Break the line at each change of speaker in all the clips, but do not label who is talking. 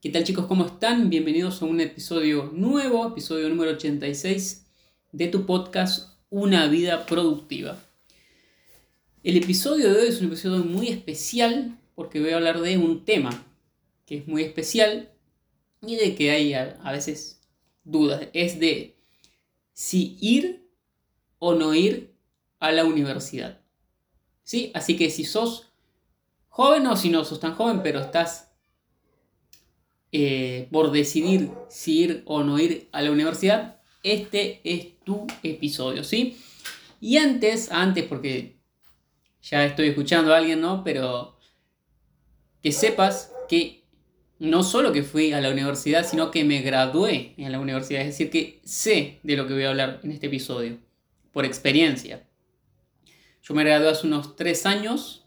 ¿Qué tal chicos? ¿Cómo están? Bienvenidos a un episodio nuevo, episodio número 86 de tu podcast Una vida productiva. El episodio de hoy es un episodio muy especial porque voy a hablar de un tema que es muy especial y de que hay a, veces dudas. Es de si ir o no ir a la universidad. ¿Sí? Así que si sos joven o si no sos tan joven pero estás eh, por decidir si ir o no ir a la universidad, este es tu episodio, ¿sí? Y antes, antes, porque ya estoy escuchando a alguien, ¿no? Pero que sepas que no solo que fui a la universidad, sino que me gradué en la universidad. Es decir, que sé de lo que voy a hablar en este episodio, por experiencia. Yo me gradué hace unos tres años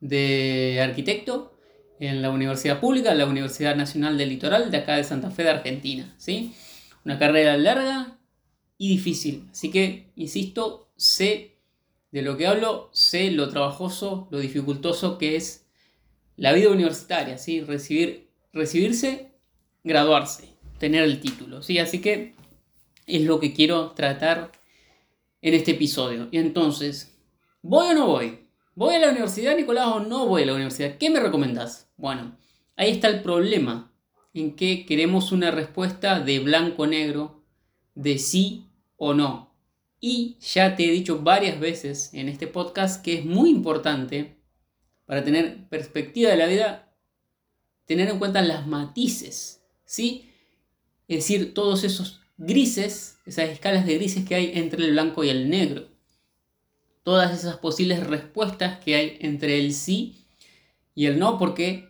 de arquitecto en la universidad pública, la Universidad Nacional del Litoral de acá de Santa Fe de Argentina. ¿sí? Una carrera larga y difícil. Así que, insisto, sé de lo que hablo, sé lo trabajoso, lo dificultoso que es la vida universitaria, ¿sí? Recibir, recibirse, graduarse, tener el título. ¿sí? Así que es lo que quiero tratar en este episodio. Y entonces, ¿voy o no voy? ¿Voy a la universidad, Nicolás, o no voy a la universidad? ¿Qué me recomendás? Bueno, ahí está el problema, en que queremos una respuesta de blanco-negro, de sí o no. Y ya te he dicho varias veces en este podcast que es muy importante para tener perspectiva de la vida, tener en cuenta las matices, ¿sí? Es decir, todos esos grises, esas escalas de grises que hay entre el blanco y el negro todas esas posibles respuestas que hay entre el sí y el no, porque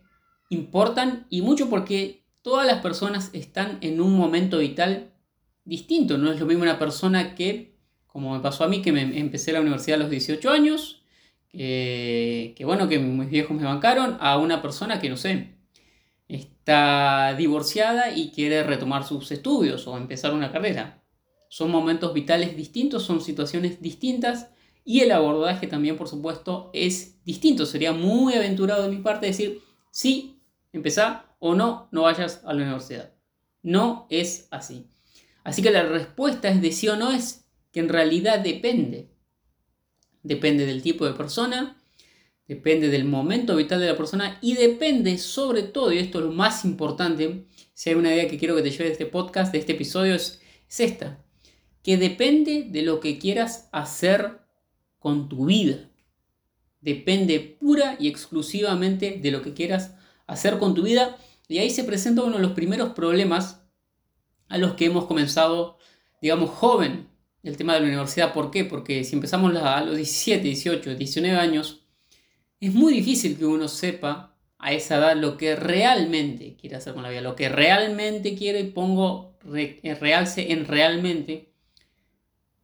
importan y mucho porque todas las personas están en un momento vital distinto. No es lo mismo una persona que, como me pasó a mí, que me empecé la universidad a los 18 años, que, que bueno, que mis viejos me bancaron, a una persona que no sé, está divorciada y quiere retomar sus estudios o empezar una carrera. Son momentos vitales distintos, son situaciones distintas y el abordaje también, por supuesto, es distinto. Sería muy aventurado de mi parte decir, sí, empezá o no, no vayas a la universidad. No es así. Así que la respuesta es de sí o no es que en realidad depende. Depende del tipo de persona, depende del momento vital de la persona y depende sobre todo, y esto es lo más importante, si hay una idea que quiero que te lleve de este podcast, de este episodio, es, es esta, que depende de lo que quieras hacer con tu vida. Depende pura y exclusivamente de lo que quieras hacer con tu vida. Y ahí se presenta uno de los primeros problemas a los que hemos comenzado, digamos, joven, el tema de la universidad. ¿Por qué? Porque si empezamos a los 17, 18, 19 años, es muy difícil que uno sepa a esa edad lo que realmente quiere hacer con la vida, lo que realmente quiere, y pongo realce en realmente,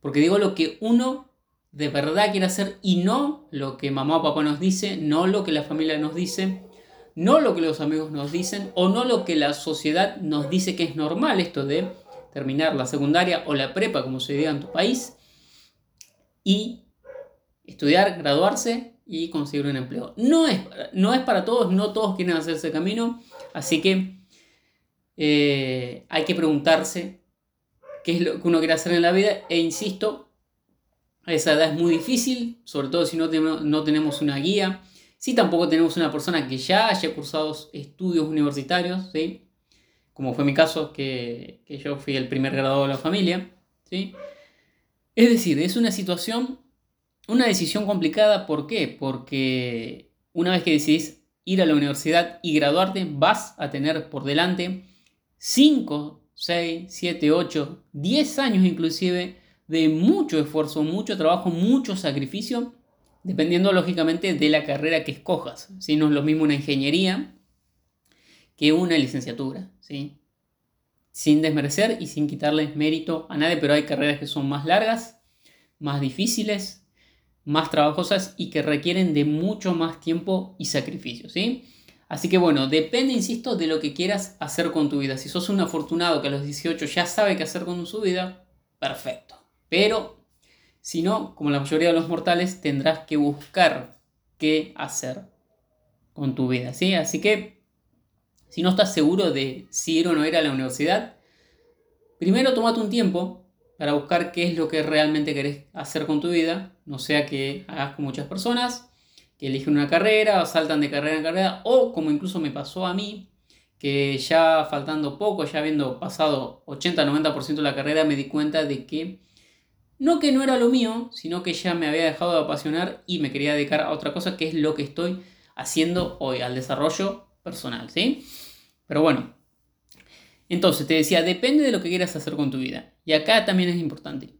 porque digo lo que uno de verdad quiere hacer y no lo que mamá o papá nos dice, no lo que la familia nos dice, no lo que los amigos nos dicen o no lo que la sociedad nos dice que es normal esto de terminar la secundaria o la prepa, como se diga en tu país, y estudiar, graduarse y conseguir un empleo. No es, no es para todos, no todos quieren hacer ese camino, así que eh, hay que preguntarse qué es lo que uno quiere hacer en la vida e insisto, a esa edad es muy difícil, sobre todo si no, no tenemos una guía. Si tampoco tenemos una persona que ya haya cursado estudios universitarios, ¿sí? como fue mi caso, que, yo fui el primer graduado de la familia. ¿sí? Es decir, es una situación, una decisión complicada. ¿Por qué? Porque una vez que decidís ir a la universidad y graduarte, vas a tener por delante 5, 6, 7, 8, 10 años inclusive de mucho esfuerzo, mucho trabajo, mucho sacrificio, dependiendo lógicamente de la carrera que escojas. Si No es lo mismo una ingeniería que una licenciatura. ¿sí? sin desmerecer y sin quitarles mérito a nadie, pero hay carreras que son más largas, más difíciles, más trabajosas y que requieren de mucho más tiempo y sacrificio, ¿sí? Así que bueno, depende, insisto, de lo que quieras hacer con tu vida. Si sos un afortunado que a los 18 ya sabe qué hacer con su vida, perfecto. Pero si no, como la mayoría de los mortales, tendrás que buscar qué hacer con tu vida, ¿sí? Así que si no estás seguro de si ir o no ir a la universidad, primero tomate un tiempo para buscar qué es lo que realmente querés hacer con tu vida, no sea que hagas con muchas personas, que eligen una carrera o saltan de carrera en carrera, o como incluso me pasó a mí, que ya faltando poco, ya habiendo pasado 80-90% de la carrera, me di cuenta de que no que no era lo mío, sino que ya me había dejado de apasionar y me quería dedicar a otra cosa que es lo que estoy haciendo hoy, al desarrollo personal, ¿sí? Pero bueno, entonces te decía, depende de lo que quieras hacer con tu vida. Y acá también es importante.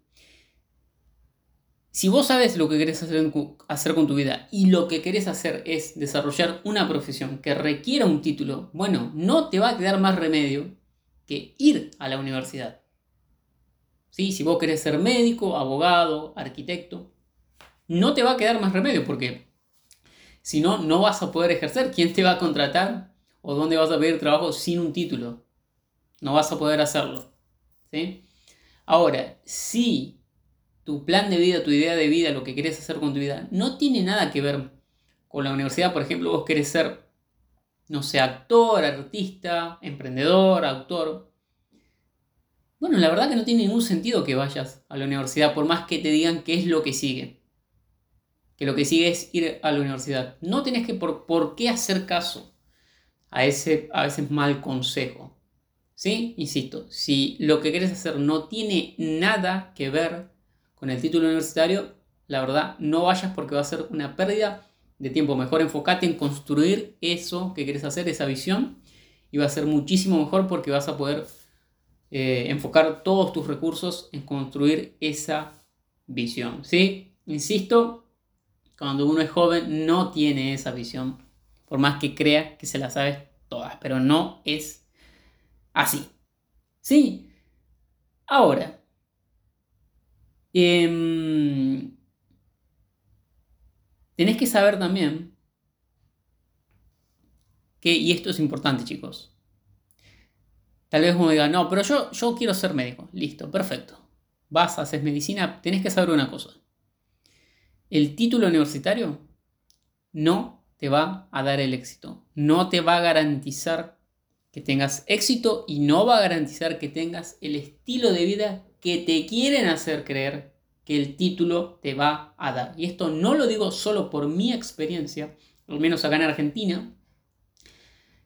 Si vos sabes lo que querés hacer, hacer con tu vida y lo que querés hacer es desarrollar una profesión que requiera un título, bueno, no te va a quedar más remedio que ir a la universidad. ¿Sí? Si vos querés ser médico, abogado, arquitecto, no te va a quedar más remedio porque si no, no vas a poder ejercer. ¿Quién te va a contratar o dónde vas a pedir trabajo sin un título. No vas a poder hacerlo. ¿sí? Ahora, si tu plan de vida, tu idea de vida, lo que quieres hacer con tu vida, no tiene nada que ver con la universidad, por ejemplo, vos querés ser, no sé, actor, artista, emprendedor, autor. Bueno, la verdad que no tiene ningún sentido que vayas a la universidad, por más que te digan qué es lo que sigue. Que lo que sigue es ir a la universidad. No tienes que por, por qué hacer caso a ese a mal consejo. ¿Sí? Insisto, si lo que quieres hacer no tiene nada que ver con el título universitario, la verdad no vayas porque va a ser una pérdida de tiempo. Mejor enfócate en construir eso que quieres hacer, esa visión, y va a ser muchísimo mejor porque vas a poder eh, enfocar todos tus recursos en construir esa visión. ¿Sí? Insisto, cuando uno es joven no tiene esa visión por más que crea que se las sabe todas, pero no es así. Sí. Ahora, em, tenés que saber también que, y esto es importante chicos, tal vez uno diga, no, pero yo, yo quiero ser médico, listo, perfecto. Vas, haces medicina, tenés que saber una cosa. El título universitario no te va a dar el éxito. No te va a garantizar que tengas éxito y no va a garantizar que tengas el estilo de vida que te quieren hacer creer que el título te va a dar. Y esto no lo digo solo por mi experiencia, al menos acá en Argentina,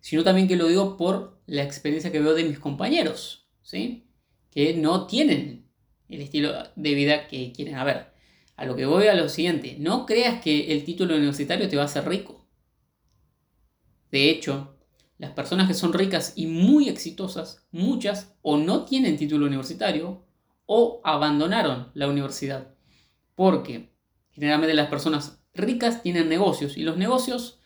sino también que lo digo por la experiencia que veo de mis compañeros, ¿sí? que no tienen el estilo de vida que quieren. A ver, a lo que voy a lo siguiente, no creas que el título universitario te va a hacer rico. De hecho, las personas que son ricas y muy exitosas, muchas o no tienen título universitario o abandonaron la universidad. Porque generalmente las personas ricas tienen negocios y los negocios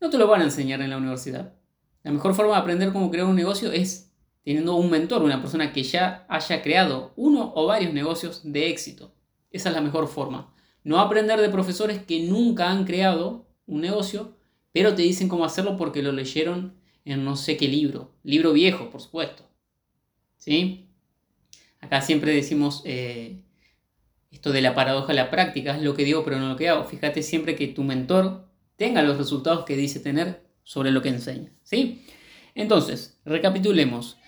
no te lo van a enseñar en la universidad. La mejor forma de aprender cómo crear un negocio es teniendo un mentor, una persona que ya haya creado uno o varios negocios de éxito. Esa es la mejor forma. No aprender de profesores que nunca han creado un negocio pero te dicen cómo hacerlo porque lo leyeron en no sé qué libro, libro viejo, por supuesto. ¿Sí? Acá siempre decimos eh, esto de la paradoja de la práctica, es lo que digo pero no lo que hago. Fíjate siempre que tu mentor tenga los resultados que dice tener sobre lo que enseña. ¿Sí? Entonces, recapitulemos.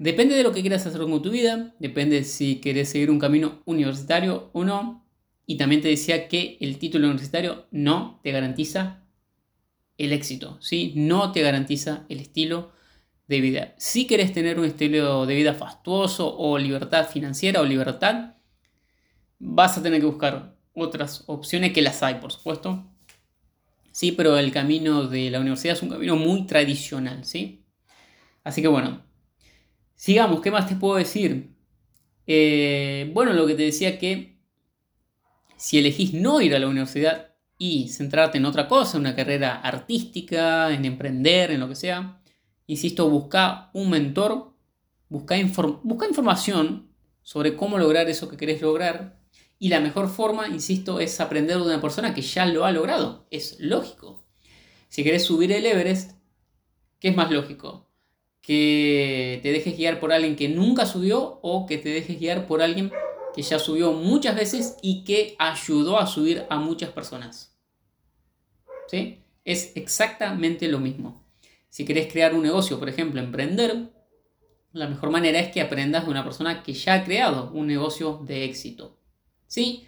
Depende de lo que quieras hacer con tu vida, depende si quieres seguir un camino universitario o no. Y también te decía que el título universitario no te garantiza el éxito, ¿sí? No te garantiza el estilo de vida. Si querés tener un estilo de vida fastuoso o libertad financiera o libertad, vas a tener que buscar otras opciones que las hay, por supuesto. Sí, pero el camino de la universidad es un camino muy tradicional, ¿sí? Así que bueno, sigamos, ¿qué más te puedo decir? Eh, bueno, lo que te decía que si elegís no ir a la universidad, y centrarte en otra cosa, una carrera artística, en emprender, en lo que sea. Insisto, busca un mentor, busca, busca información sobre cómo lograr eso que querés lograr. Y la mejor forma, insisto, es aprender de una persona que ya lo ha logrado. Es lógico. Si querés subir el Everest, ¿qué es más lógico? ¿Que te dejes guiar por alguien que nunca subió o que te dejes guiar por alguien que ya subió muchas veces y que ayudó a subir a muchas personas? ¿Sí? Es exactamente lo mismo. Si querés crear un negocio, por ejemplo, emprender, la mejor manera es que aprendas de una persona que ya ha creado un negocio de éxito. ¿Sí?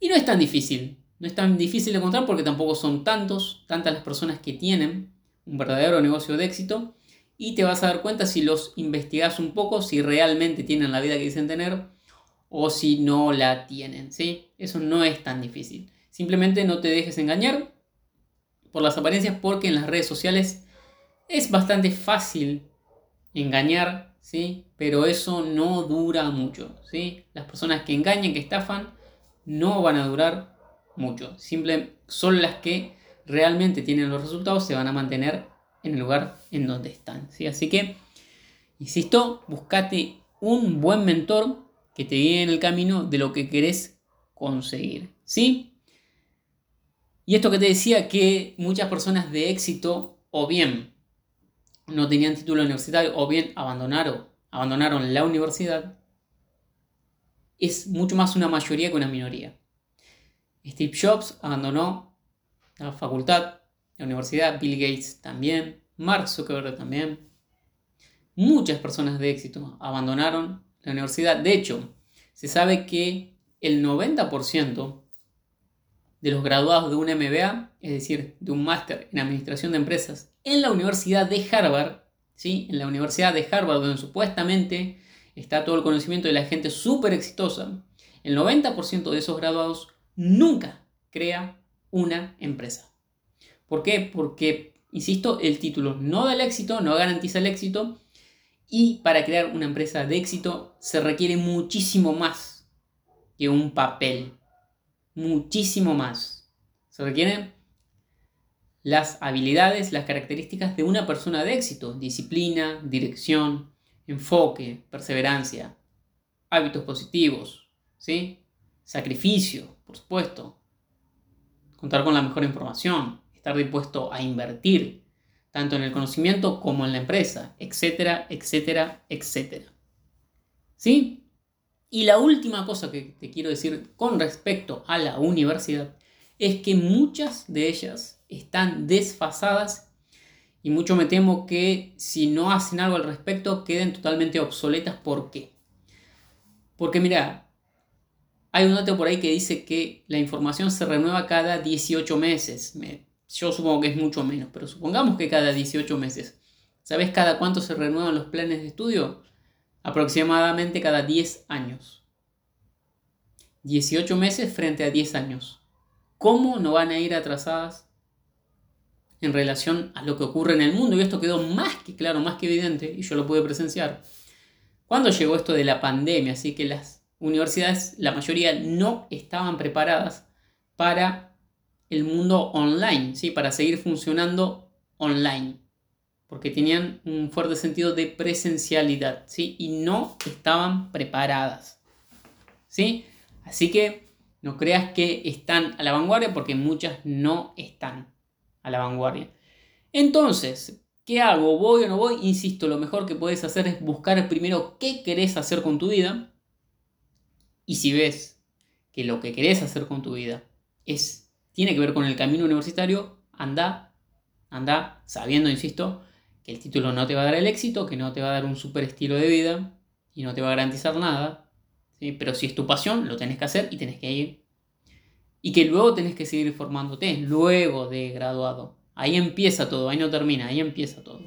Y no es tan difícil. No es tan difícil de encontrar porque tampoco son tantos, tantas las personas que tienen un verdadero negocio de éxito. Y te vas a dar cuenta si los investigas un poco, si realmente tienen la vida que dicen tener o si no la tienen. ¿sí? Eso no es tan difícil. Simplemente no te dejes engañar por las apariencias porque en las redes sociales es bastante fácil engañar, ¿sí? Pero eso no dura mucho, ¿sí? Las personas que engañan, que estafan, no van a durar mucho. Simple, son las que realmente tienen los resultados, se van a mantener en el lugar en donde están, ¿sí? Así que, insisto, buscate un buen mentor que te guíe en el camino de lo que querés conseguir, ¿sí? Y esto que te decía que muchas personas de éxito o bien no tenían título universitario o bien abandonaron, abandonaron la universidad, es mucho más una mayoría que una minoría. Steve Jobs abandonó la facultad, la universidad, Bill Gates también, Mark Zuckerberg también. Muchas personas de éxito abandonaron la universidad. De hecho, se sabe que el 90% de los graduados de un MBA, es decir, de un máster en administración de empresas, en la Universidad de Harvard, ¿sí? en la Universidad de Harvard, donde supuestamente está todo el conocimiento de la gente súper exitosa, el 90% de esos graduados nunca crea una empresa. ¿Por qué? Porque, insisto, el título no da el éxito, no garantiza el éxito, y para crear una empresa de éxito se requiere muchísimo más que un papel muchísimo más. Se requieren las habilidades, las características de una persona de éxito, disciplina, dirección, enfoque, perseverancia, hábitos positivos, ¿sí? sacrificio, por supuesto, contar con la mejor información, estar dispuesto a invertir, tanto en el conocimiento como en la empresa, etcétera, etcétera, etcétera. ¿Sí? Y la última cosa que te quiero decir con respecto a la universidad es que muchas de ellas están desfasadas y mucho me temo que si no hacen algo al respecto queden totalmente obsoletas. ¿Por qué? Porque mira, hay un dato por ahí que dice que la información se renueva cada 18 meses. yo supongo que es mucho menos, pero supongamos que cada 18 meses. ¿Sabes cada cuánto se renuevan los planes de estudio? aproximadamente cada 10 años. 18 meses frente a 10 años. ¿Cómo no van a ir atrasadas en relación a lo que ocurre en el mundo? Y esto quedó más que claro, más que evidente, y yo lo pude presenciar. Cuando llegó esto de la pandemia, así que las universidades, la mayoría no estaban preparadas para el mundo online, ¿sí? para seguir funcionando online porque tenían un fuerte sentido de presencialidad, ¿sí? Y no estaban preparadas, ¿sí? Así que no creas que están a la vanguardia porque muchas no están a la vanguardia. Entonces, ¿qué hago? ¿Voy o no voy? Insisto, lo mejor que puedes hacer es buscar primero qué querés hacer con tu vida. Y si ves que lo que querés hacer con tu vida es, tiene que ver con el camino universitario, anda, anda sabiendo, insisto, que el título no te va a dar el éxito, que no te va a dar un super estilo de vida y no te va a garantizar nada. ¿sí? Pero si es tu pasión, lo tenés que hacer y tenés que ir. Y que luego tenés que seguir formándote, luego de graduado. Ahí empieza todo, ahí no termina, ahí empieza todo.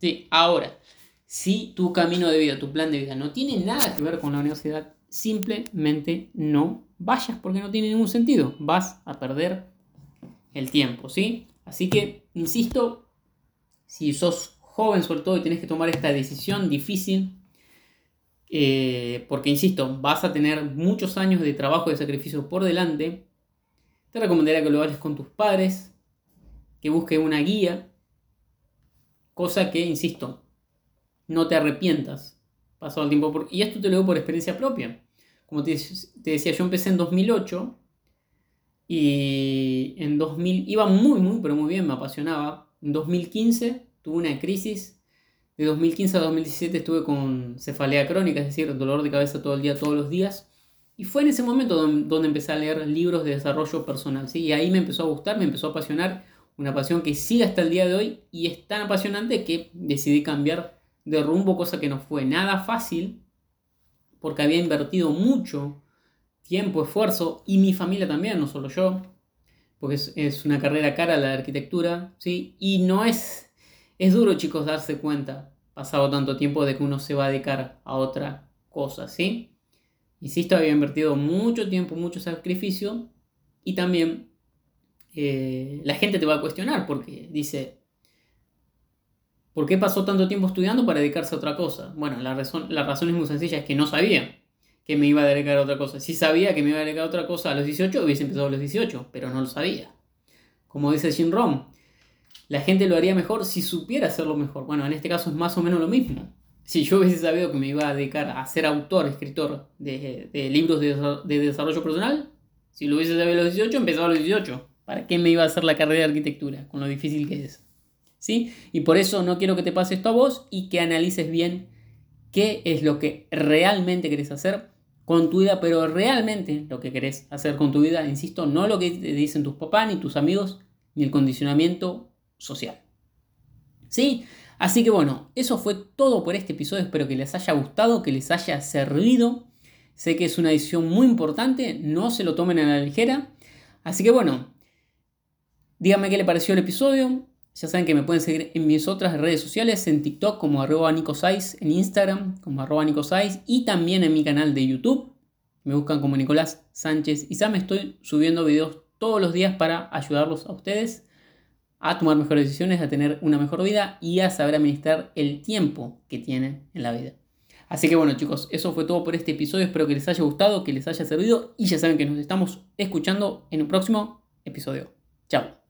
¿Sí? Ahora, si tu camino de vida, tu plan de vida no tiene nada que ver con la universidad, simplemente no vayas porque no tiene ningún sentido. Vas a perder el tiempo, ¿sí? Así que, insisto, si sos joven sobre todo y tienes que tomar esta decisión difícil, eh, porque insisto, vas a tener muchos años de trabajo y de sacrificio por delante, te recomendaría que lo hagas con tus padres, que busques una guía, cosa que, insisto, no te arrepientas pasado el tiempo. Por, y esto te lo digo por experiencia propia. Como te, te, decía, yo empecé en 2008 y en 2000 iba muy, muy, pero muy bien, me apasionaba. En 2015 tuve una crisis. De 2015 a 2017 estuve con cefalea crónica, es decir, dolor de cabeza todo el día, todos los días. Y fue en ese momento donde, empecé a leer libros de desarrollo personal. ¿sí? Y ahí me empezó a gustar, me empezó a apasionar. Una pasión que sigue hasta el día de hoy y es tan apasionante que decidí cambiar de rumbo, cosa que no fue nada fácil, porque había invertido mucho tiempo, esfuerzo y mi familia también, no solo yo, porque es, una carrera cara la arquitectura, ¿sí? Y no es, es duro chicos darse cuenta, pasado tanto tiempo, de que uno se va a dedicar a otra cosa, ¿sí? Insisto, había invertido mucho tiempo, mucho sacrificio y también eh, la gente te va a cuestionar porque dice, ¿por qué pasó tanto tiempo estudiando para dedicarse a otra cosa? Bueno, la razón, la razón es muy sencilla, es que no sabía que me iba a dedicar a otra cosa. Si sabía que me iba a dedicar a otra cosa a los 18, hubiese empezado a los 18, pero no lo sabía. Como dice Jim Rom, la gente lo haría mejor si supiera hacerlo mejor. Bueno, en este caso es más o menos lo mismo si yo hubiese sabido que me iba a dedicar a ser autor, escritor de, libros de, desarrollo personal, si lo hubiese sabido a los 18, empezaba a los 18. ¿Para qué me iba a hacer la carrera de arquitectura? Con lo difícil que es. ¿Sí? Y por eso no quiero que te pase esto a vos y que analices bien qué es lo que realmente querés hacer con tu vida, pero realmente lo que querés hacer con tu vida, insisto, no lo que te dicen tus papás, ni tus amigos, ni el condicionamiento social. ¿Sí? Así que bueno, eso fue todo por este episodio. Espero que les haya gustado, que les haya servido. Sé que es una edición muy importante, no se lo tomen a la ligera. Así que bueno, díganme qué les pareció el episodio. Ya saben que me pueden seguir en mis otras redes sociales, en TikTok como arroba Nicosais, en Instagram como arroba Nicosais y también en mi canal de YouTube. Me buscan como Nicolás Sánchez y ya me estoy subiendo videos todos los días para ayudarlos a ustedes a tomar mejores decisiones, a tener una mejor vida y a saber administrar el tiempo que tienen en la vida. Así que bueno chicos, eso fue todo por este episodio, espero que les haya gustado, que les haya servido y ya saben que nos estamos escuchando en un próximo episodio. Chao.